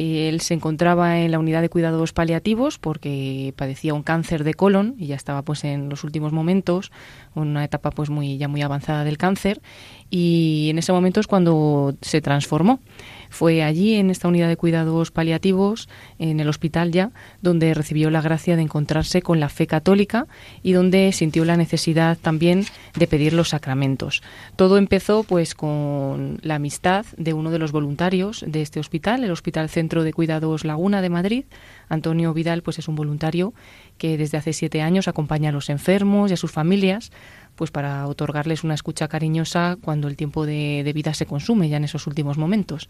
Speaker 3: Él se encontraba en la unidad de cuidados paliativos porque padecía un cáncer de colon y ya estaba pues en los últimos momentos, una etapa pues muy ya muy avanzada del cáncer y en ese momento es cuando se transformó. Fue allí, en esta unidad de cuidados paliativos, en el hospital ya, donde recibió la gracia de encontrarse con la fe católica y donde sintió la necesidad también de pedir los sacramentos. Todo empezó pues con la amistad de uno de los voluntarios de este hospital, el Hospital Centro de Cuidados Laguna de Madrid. Antonio Vidal pues es un voluntario que desde hace siete años acompaña a los enfermos y a sus familias pues para otorgarles una escucha cariñosa cuando el tiempo de, vida se consume ya en esos últimos momentos.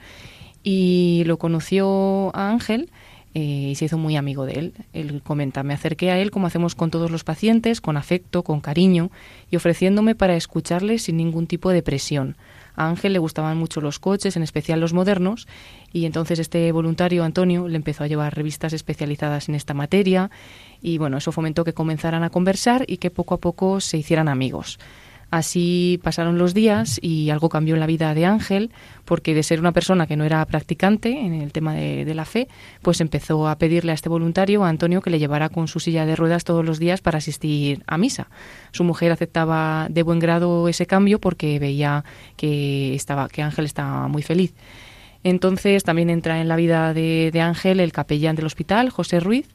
Speaker 3: Y lo conoció a Ángel eh, y se hizo muy amigo de él. Él comenta, me acerqué a él como hacemos con todos los pacientes, con afecto, con cariño y ofreciéndome para escucharle sin ningún tipo de presión. A Ángel le gustaban mucho los coches, en especial los modernos, y entonces este voluntario, Antonio, le empezó a llevar revistas especializadas en esta materia y bueno, eso fomentó que comenzaran a conversar y que poco a poco se hicieran amigos. Así pasaron los días y algo cambió en la vida de Ángel, porque de ser una persona que no era practicante en el tema de, la fe, pues empezó a pedirle a este voluntario, a Antonio, que le llevara con su silla de ruedas todos los días para asistir a misa. Su mujer aceptaba de buen grado ese cambio porque veía que, estaba, que Ángel estaba muy feliz. Entonces también entra en la vida de, de Ángel el capellán del hospital, José Ruiz,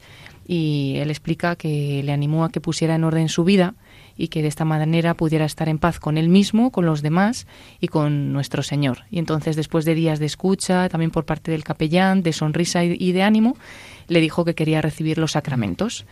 Speaker 3: y él explica que le animó a que pusiera en orden su vida y que de esta manera pudiera estar en paz con él mismo, con los demás y con nuestro Señor. Y entonces, después de días de escucha, también por parte del capellán, de sonrisa y de ánimo, le dijo que quería recibir los sacramentos.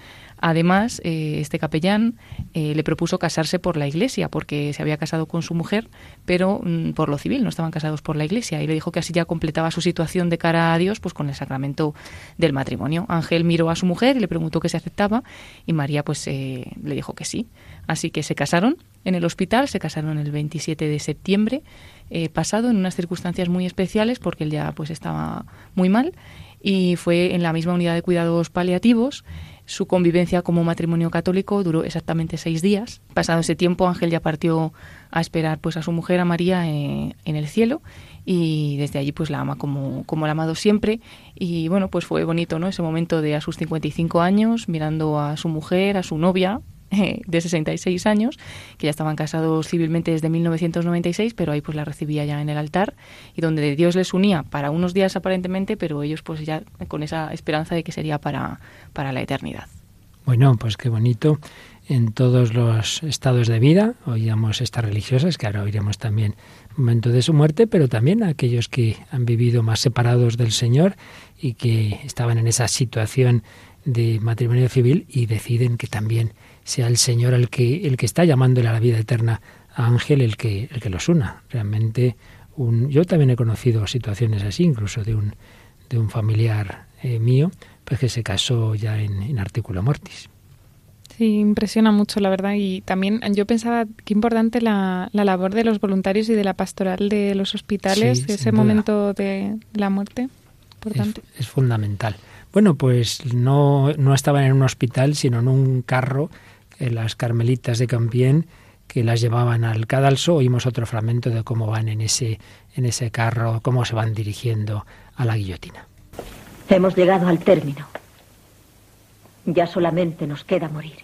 Speaker 3: Además, eh, este capellán eh, le propuso casarse por la iglesia, porque se había casado con su mujer, pero mm, por lo civil, no estaban casados por la iglesia. Y le dijo que así ya completaba su situación de cara a Dios pues con el sacramento del matrimonio. Ángel miró a su mujer y le preguntó que se aceptaba, y María pues eh, le dijo que sí. Así que se casaron en el hospital, se casaron el 27 de septiembre pasado, en unas circunstancias muy especiales, porque él ya pues estaba muy mal, y fue en la misma unidad de cuidados paliativos su convivencia como matrimonio católico duró exactamente seis días. Pasado ese tiempo, Ángel ya partió a esperar pues a su mujer, a María, eh, en el cielo y desde allí pues la ama como, como la ha amado siempre y bueno pues fue bonito no ese momento de a sus 55 años mirando a su mujer a su novia de 66 años, que ya estaban casados civilmente desde 1996, pero ahí pues la recibía ya en el altar y donde Dios les unía para unos días aparentemente, pero ellos pues ya con esa esperanza de que sería para, para la eternidad.
Speaker 1: Bueno, pues qué bonito en todos los estados de vida. Oíamos estas religiosas, que ahora oiremos también el momento de su muerte, pero también aquellos que han vivido más separados del Señor y que estaban en esa situación de matrimonio civil y deciden que también sea el Señor el que, el que está llamándole a la vida eterna a Ángel el que, el que los una. Realmente, un, yo también he conocido situaciones así, incluso de un, de un familiar eh, mío, pues que se casó ya en, en artículo mortis.
Speaker 4: Sí, impresiona mucho, la verdad. Y también yo pensaba qué importante la, la labor de los voluntarios y de la pastoral de los hospitales, ese momento de la muerte. Importante.
Speaker 1: Es, es, fundamental. Bueno, pues no, no estaban en un hospital, sino en un carro las carmelitas de Campien que las llevaban al cadalso, oímos otro fragmento de cómo van en ese, en ese carro, cómo se van dirigiendo a la guillotina.
Speaker 7: Hemos llegado al término. Ya solamente nos queda morir.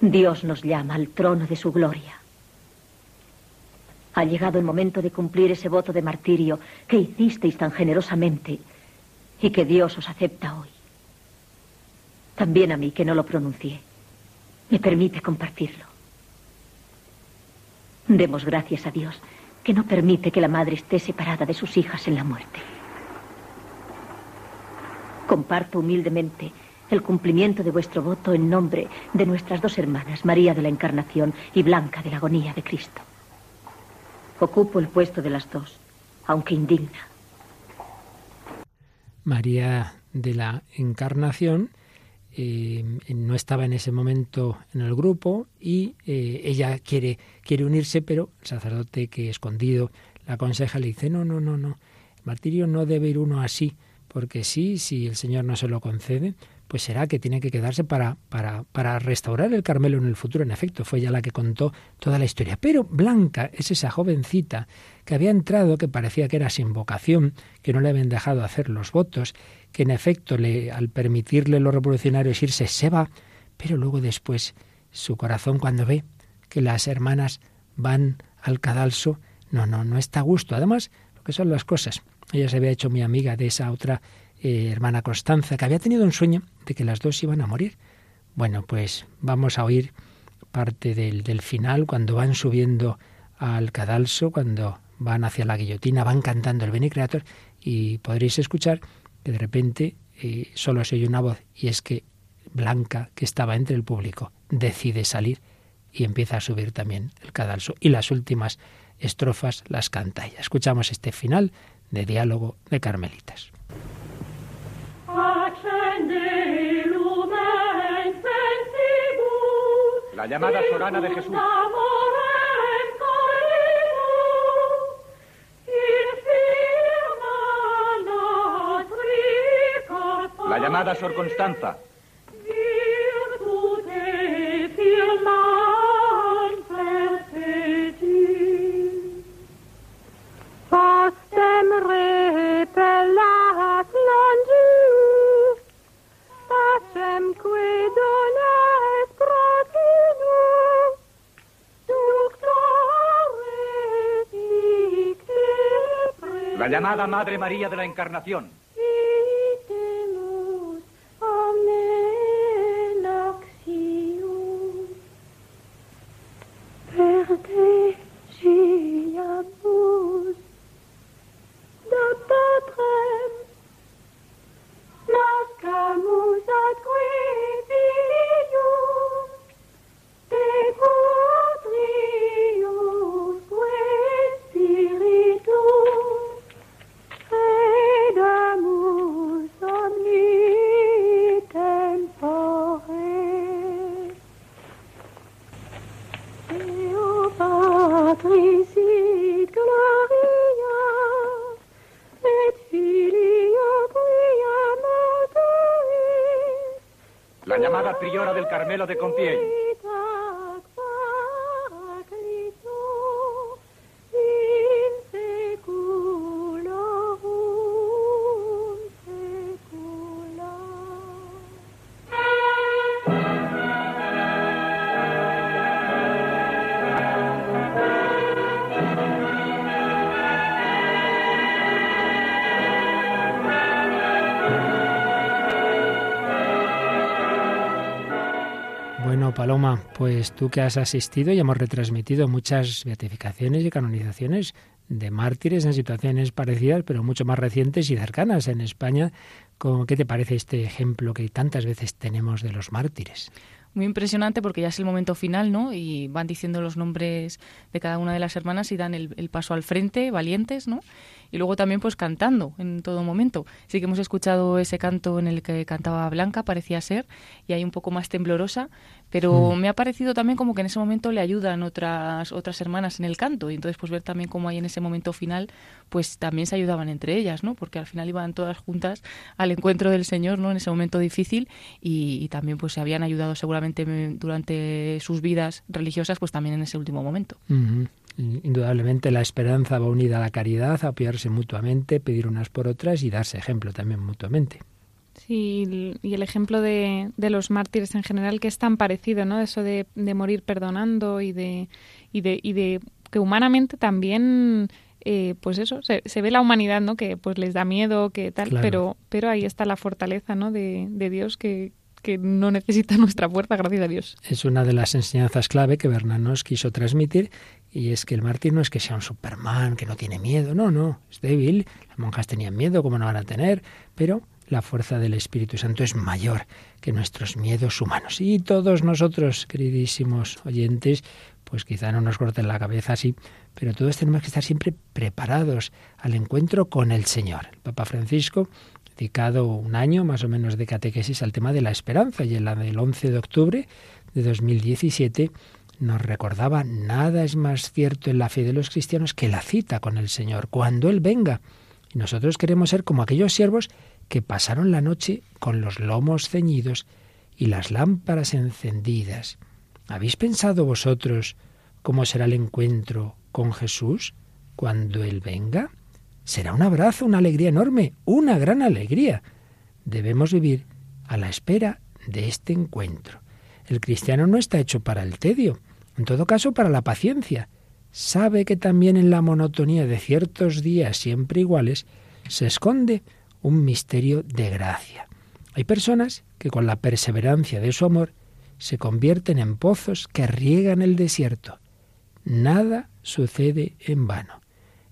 Speaker 7: Dios nos llama al trono de su gloria. Ha llegado el momento de cumplir ese voto de martirio que hicisteis tan generosamente y que Dios os acepta hoy. También a mí, que no lo pronuncié. Me permite compartirlo. Demos gracias a Dios, que no permite que la madre esté separada de sus hijas en la muerte. Comparto humildemente el cumplimiento de vuestro voto en nombre de nuestras dos hermanas, María de la Encarnación y Blanca de la Agonía de Cristo. Ocupo el puesto de las dos, aunque indigna.
Speaker 1: María de la Encarnación eh, no estaba en ese momento en el grupo y eh, ella quiere, quiere unirse, pero el sacerdote que escondido la aconseja le dice, no, no, no, no, martirio no debe ir uno así, porque sí, si el Señor no se lo concede, pues será que tiene que quedarse para, para, para restaurar el Carmelo en el futuro. En efecto, fue ella la que contó toda la historia. Pero Blanca es esa jovencita que había entrado, que parecía que era sin vocación, que no le habían dejado hacer los votos, que en efecto le, al permitirle los revolucionarios irse se va, pero luego después su corazón cuando ve que las hermanas van al cadalso, no, no, no está a gusto. Además, lo que son las cosas. Ella se había hecho mi amiga de esa otra eh, hermana Constanza, que había tenido un sueño de que las dos iban a morir. Bueno, pues vamos a oír parte del, del final, cuando van subiendo al cadalso, cuando van hacia la guillotina, van cantando el Bene Creator, y podréis escuchar que de repente eh, solo se oye una voz, y es que Blanca, que estaba entre el público, decide salir y empieza a subir también el cadalso. Y las últimas estrofas las canta ella. Escuchamos este final de diálogo de Carmelitas.
Speaker 6: La llamada sorana de Jesús. La llamada Sor Constanza. La llamada Madre María de la Encarnación. Del Carmelo de Compiègne.
Speaker 1: Pues tú que has asistido y hemos retransmitido muchas beatificaciones y canonizaciones de mártires en situaciones parecidas, pero mucho más recientes y cercanas en España. ¿Cómo- ¿Qué te parece este ejemplo que tantas veces tenemos de los mártires?
Speaker 3: Muy impresionante porque ya es el momento final, ¿no? Y van diciendo los nombres de cada una de las hermanas y dan el paso al frente, valientes, ¿no? Y luego también pues cantando en todo momento. Sí que hemos escuchado ese canto en el que cantaba Blanca, parecía ser, y ahí un poco más temblorosa, pero me ha parecido también como que en ese momento le ayudan otras otras hermanas en el canto y entonces pues ver también cómo ahí en ese momento final pues también se ayudaban entre ellas, ¿no? Porque al final iban todas juntas al encuentro del Señor, ¿no? En ese momento difícil y, y también pues se habían ayudado seguramente eh, durante sus vidas religiosas pues también en ese último momento.
Speaker 1: Indudablemente la esperanza va unida a la caridad, a apoyarse mutuamente, pedir unas por otras y darse ejemplo también mutuamente.
Speaker 4: Sí, y- el ejemplo de, de los mártires en general, que es tan parecido, ¿no? Eso de, de morir perdonando y de, y de, y de que humanamente también, eh, pues eso, se, se ve la humanidad, ¿no? Que pues les da miedo, que tal,
Speaker 1: Claro.
Speaker 4: pero, pero ahí está la fortaleza, ¿no? De, de Dios que, que no necesita nuestra fuerza, gracias a Dios.
Speaker 1: Es una de las enseñanzas clave que Bernard nos quiso transmitir y es que el mártir no es que sea un Superman, que no tiene miedo, no, no, es débil, las monjas tenían miedo, como no van a tener, pero la fuerza del Espíritu Santo es mayor que nuestros miedos humanos. Y todos nosotros, queridísimos oyentes, pues quizá no nos corten la cabeza así, pero todos tenemos que estar siempre preparados al encuentro con el Señor. El Papa Francisco dedicado un año más o menos de catequesis al tema de la esperanza y en la del 11 de octubre de 2017 nos recordaba nada es más cierto en la fe de los cristianos que la cita con el Señor cuando Él venga. Y nosotros queremos ser como aquellos siervos que pasaron la noche con los lomos ceñidos y las lámparas encendidas. ¿Habéis pensado vosotros cómo será el encuentro con Jesús cuando Él venga? Será un abrazo, una alegría enorme, una gran alegría. Debemos vivir a la espera de este encuentro. El cristiano no está hecho para el tedio, en todo caso para la paciencia. Sabe que también en la monotonía de ciertos días siempre iguales se esconde un misterio de gracia. Hay personas que con la perseverancia de su amor se convierten en pozos que riegan el desierto. Nada sucede en vano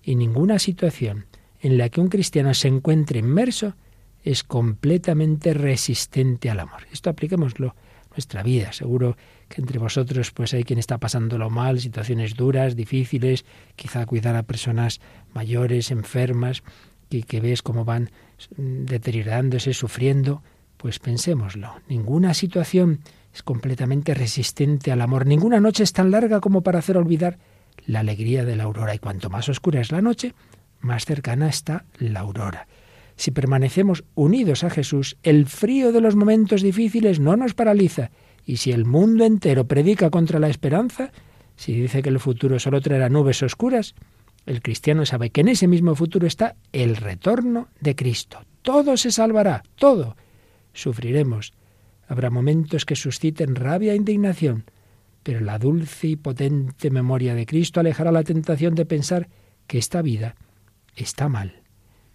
Speaker 1: y ninguna situación en la que un cristiano se encuentre inmerso es completamente resistente al amor. Esto apliquémoslo a nuestra vida. Seguro que entre vosotros pues hay quien está pasándolo mal, situaciones duras, difíciles, quizá cuidar a personas mayores, enfermas, y que ves cómo van deteriorándose, sufriendo, pues pensémoslo. Ninguna situación es completamente resistente al amor. Ninguna noche es tan larga como para hacer olvidar la alegría de la aurora. Y cuanto más oscura es la noche, más cercana está la aurora. Si permanecemos unidos a Jesús, el frío de los momentos difíciles no nos paraliza. Y si el mundo entero predica contra la esperanza, si dice que el futuro solo traerá nubes oscuras, el cristiano sabe que en ese mismo futuro está el retorno de Cristo. Todo se salvará, todo. Sufriremos. Habrá momentos que susciten rabia e indignación, pero la dulce y potente memoria de Cristo alejará la tentación de pensar que esta vida está mal.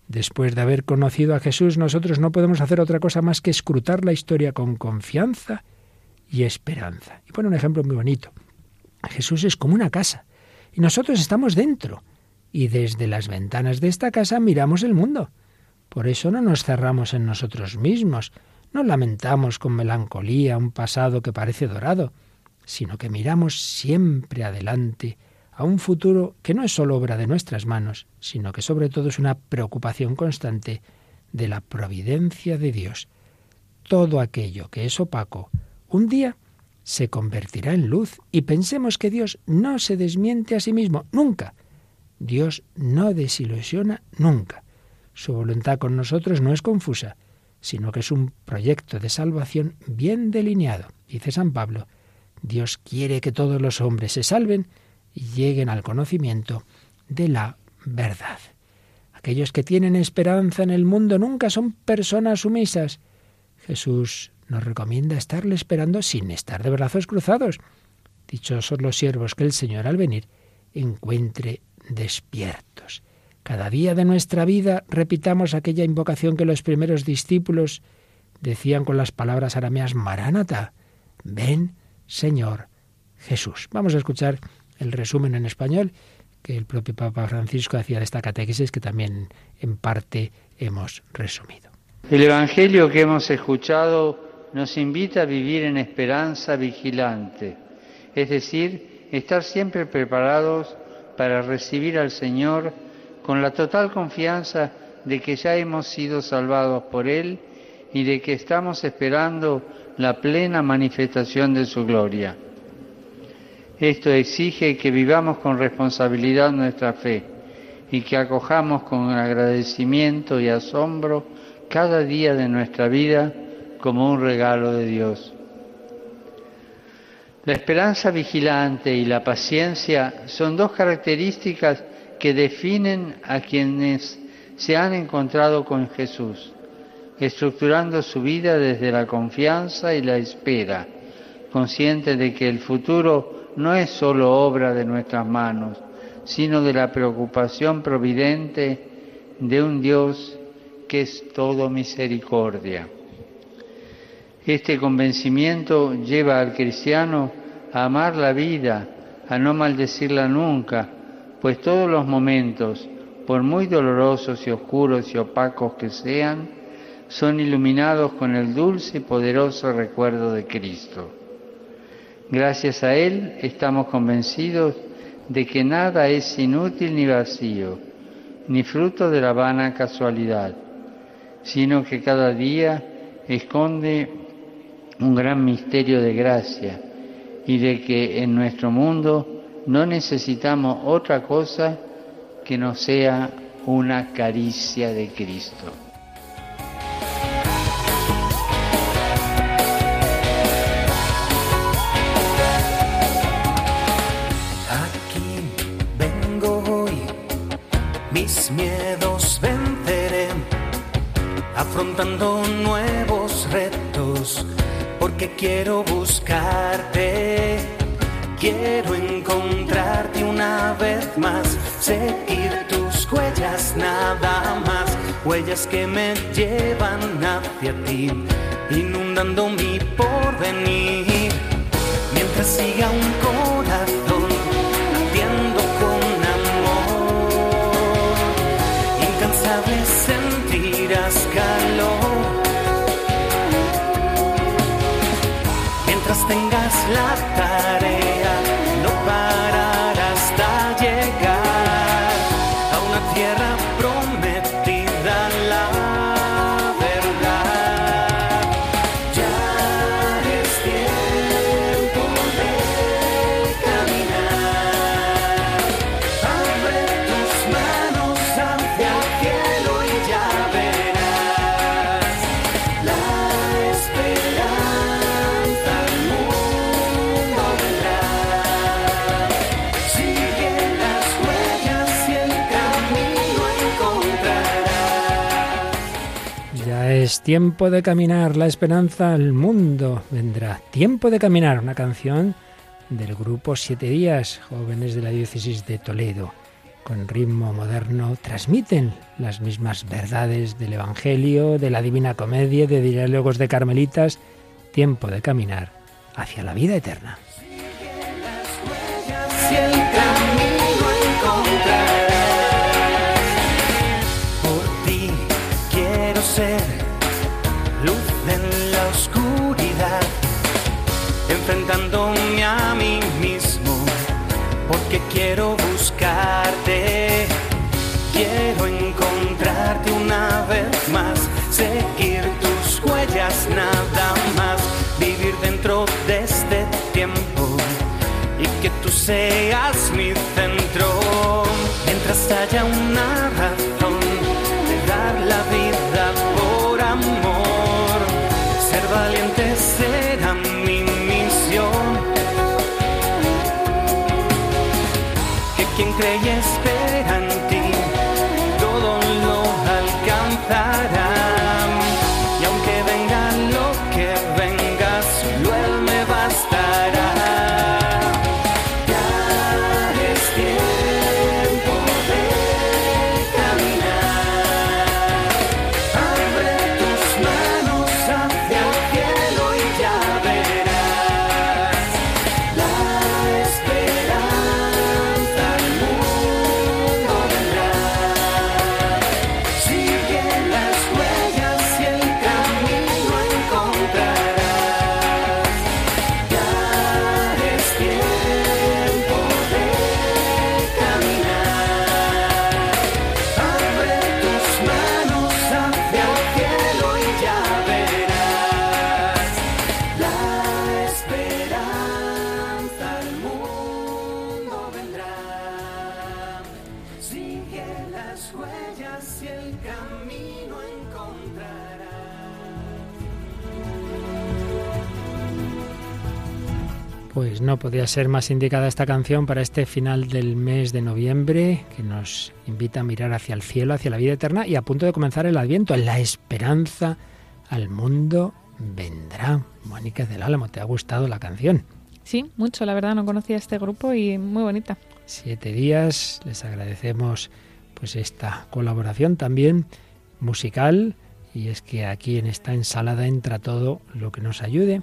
Speaker 1: Después de haber conocido a Jesús, nosotros no podemos hacer otra cosa más que escrutar la historia con confianza y esperanza. Y pone un ejemplo muy bonito. Jesús es como una casa y nosotros estamos dentro y desde las ventanas de esta casa miramos el mundo. Por eso no nos cerramos en nosotros mismos, no lamentamos con melancolía un pasado que parece dorado, sino que miramos siempre adelante a un futuro que no es solo obra de nuestras manos, sino que sobre todo es una preocupación constante de la providencia de Dios. Todo aquello que es opaco, un día se convertirá en luz y pensemos que Dios no se desmiente a sí mismo, nunca. Dios no desilusiona nunca. Su voluntad con nosotros no es confusa, sino que es un proyecto de salvación bien delineado. Dice San Pablo, Dios quiere que todos los hombres se salven y lleguen al conocimiento de la verdad. Aquellos que tienen esperanza en el mundo nunca son personas sumisas. Jesús nos recomienda estarle esperando sin estar de brazos cruzados. Dichosos los siervos que el Señor al venir encuentre despiertos. Cada día de nuestra vida repitamos aquella invocación que los primeros discípulos decían con las palabras arameas Maránata, ven Señor Jesús. Vamos a escuchar el resumen en español que el propio Papa Francisco hacía de esta catequesis que también en parte hemos resumido.
Speaker 9: El Evangelio que hemos escuchado nos invita a vivir en esperanza vigilante, es decir, estar siempre preparados para recibir al Señor con la total confianza de que ya hemos sido salvados por Él y de que estamos esperando la plena manifestación de su gloria. Esto exige que vivamos con responsabilidad nuestra fe y que acojamos con agradecimiento y asombro cada día de nuestra vida como un regalo de Dios. La esperanza vigilante y la paciencia son dos características que definen a quienes se han encontrado con Jesús, estructurando su vida desde la confianza y la espera, consciente de que el futuro no es solo obra de nuestras manos, sino de la preocupación providente de un Dios que es todo misericordia. Este convencimiento lleva al cristiano a amar la vida, a no maldecirla nunca, pues todos los momentos, por muy dolorosos y oscuros y opacos que sean, son iluminados con el dulce y poderoso recuerdo de Cristo. Gracias a Él estamos convencidos de que nada es inútil ni vacío, ni fruto de la vana casualidad. sino que cada día esconde un gran misterio de gracia y de que en nuestro mundo no necesitamos otra cosa que no sea una caricia de Cristo.
Speaker 10: Aquí vengo hoy, mis miedos venceré, afrontando nuevos retos, porque quiero buscarte, quiero encontrarte una vez más, seguir tus huellas nada más, huellas que me llevan hacia ti, inundando mi porvenir, mientras siga un corazón latiendo con amor, incansable sentirás calor. Tengas la tiempo de caminar, la esperanza al mundo vendrá.
Speaker 1: Tiempo de caminar, una canción del grupo Siete Días, jóvenes de la diócesis de Toledo. Con ritmo moderno transmiten las mismas verdades del Evangelio, de la Divina Comedia, de diálogos de Carmelitas. Tiempo de caminar hacia la vida eterna.
Speaker 10: En la oscuridad, enfrentándome a mí mismo, porque quiero buscarte, quiero encontrarte una vez más, seguir tus huellas nada más, vivir dentro de este tiempo y que tú seas mi centro. Mientras haya una Que quien cree y espera
Speaker 1: no podía ser más indicada esta canción para este final del mes de noviembre, que nos invita a mirar hacia el cielo, hacia la vida eterna y a punto de comenzar el Adviento, la esperanza al mundo vendrá. Mónica del Álamo, ¿te ha gustado la canción?
Speaker 4: Sí, mucho, la verdad, no conocía este grupo y muy bonita.
Speaker 1: Siete días, les agradecemos pues esta colaboración también musical y es que aquí en esta ensalada entra todo lo que nos ayude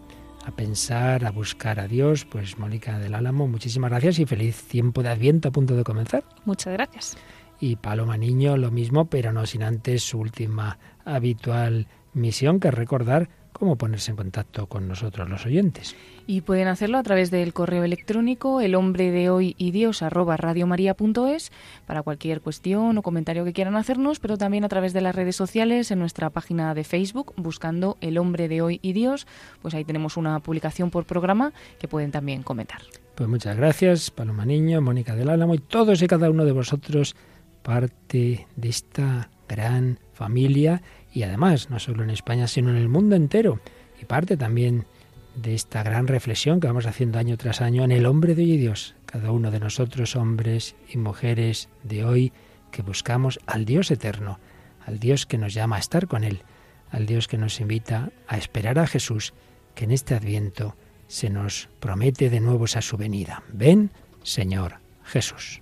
Speaker 1: a pensar, a buscar a Dios. Pues Mónica del Álamo, muchísimas gracias y feliz tiempo de Adviento a punto de comenzar.
Speaker 4: Muchas gracias.
Speaker 1: Y Paloma Niño lo mismo, pero no sin antes su última habitual misión, que es recordar cómo ponerse en contacto con nosotros los oyentes.
Speaker 3: Y pueden hacerlo a través del correo electrónico el hombre de hoy y Dios arroba radiomaria.es para cualquier cuestión o comentario que quieran hacernos, pero también a través de las redes sociales en nuestra página de Facebook buscando el hombre de hoy y Dios, pues ahí tenemos una publicación por programa que pueden también comentar.
Speaker 1: Pues muchas gracias, Paloma Niño, Mónica del Álamo y todos y cada uno de vosotros parte de esta gran familia y además no solo en España sino en el mundo entero y parte también de esta gran reflexión que vamos haciendo año tras año en el hombre de hoy y Dios, cada uno de nosotros hombres y mujeres de hoy que buscamos al Dios eterno, al Dios que nos llama a estar con Él, al Dios que nos invita a esperar a Jesús, que en este adviento se nos promete de nuevo esa su venida. Ven, Señor Jesús.